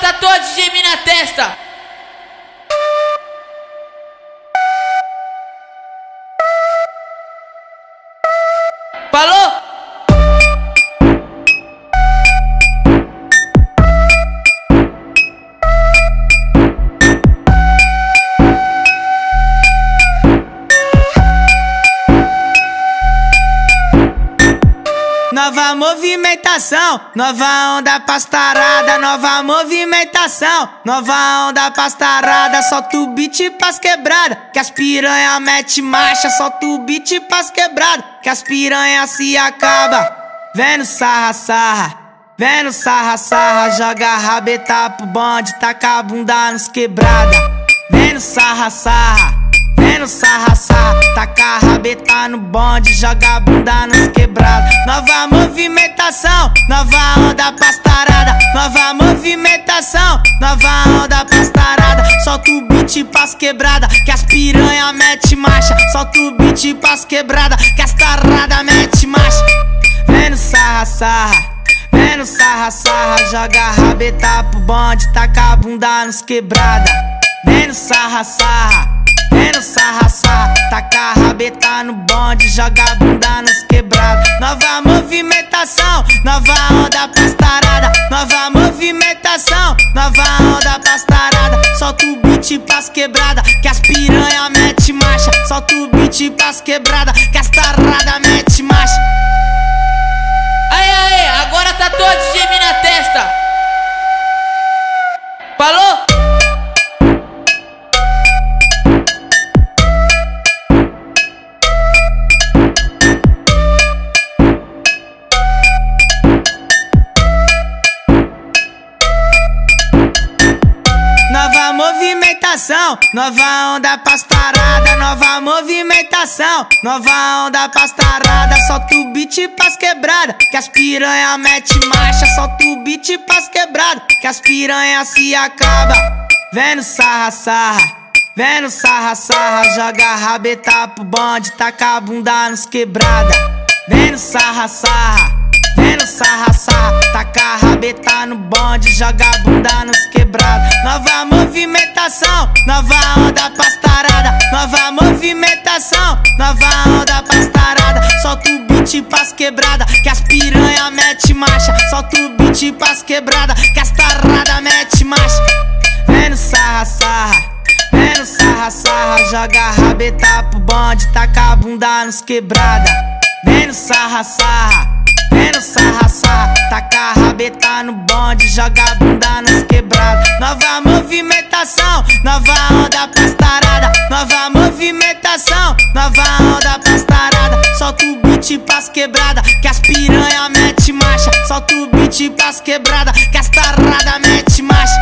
batata de mim na testa. Nova movimentação, nova onda pastarada, nova movimentação, nova onda pastarada, solta o beat pras quebrada, que as piranha mete marcha, solta o beat pras quebrada, que as piranha se acaba. Vendo sarra sarra, vendo sarra sarra, joga rabeta pro bonde, taca a bunda nos quebrada. Vendo sarra sarra Vendo sarra, sarra, taca a rabeta no bonde, joga a bunda nos quebrados. Nova movimentação, nova onda pastarada. Nova movimentação, nova onda pastarada. Solta o beat pras quebrada, que as piranha mete marcha. Solta o beat pras quebrada, que as tarada mete marcha. Vendo sarra, sarra. Vendo sarra, sarra, joga a rabeta pro bonde, taca a bunda nos quebrada. Vendo sarra, sarra. Vendo sarra, sarra, taca a rabeta no bonde, joga a bunda nos quebrados. Nova movimentação, nova onda pastarada. Nova movimentação, nova onda pastarada. Solta o beat pras quebrada, que as piranha mete marcha. Solta o beat pras quebrada, que as tarada mete marcha. Aê, aê, agora tá todo de na testa. Movimentação, nova onda pastarada, nova movimentação, nova onda pastarada, solta o beat pras quebrada, que as piranha mete marcha, solta o beat pras quebrada, que as piranha se acaba. Vendo sarra, sarra, vendo sarra, sarra, joga rabeta pro bonde, taca a bunda nos quebrada. Vendo sarra, sarra. Vendo sarra, sarra, taca a rabeta no bonde, joga a bunda nos quebrados. Nova movimentação, nova onda pastarada. Nova movimentação, nova onda pastarada. Solta o beat pras quebrada, que as piranha mete marcha. Solta o beat pras quebrada, que as tarada mete marcha. Vendo sarra, sarra. Vendo sarra, sarra, joga a rabeta pro bonde, taca a bunda nos quebrada. Vendo sarra, sarra. Vendo sarra, sarra, taca a rabeta no bonde, joga a bunda. Nova movimentação, nova onda pastarada. Nova movimentação, nova onda pastarada. Solta o beat pras quebrada, que as piranha mete marcha. Solta o beat pras quebrada, que as tarada mete marcha.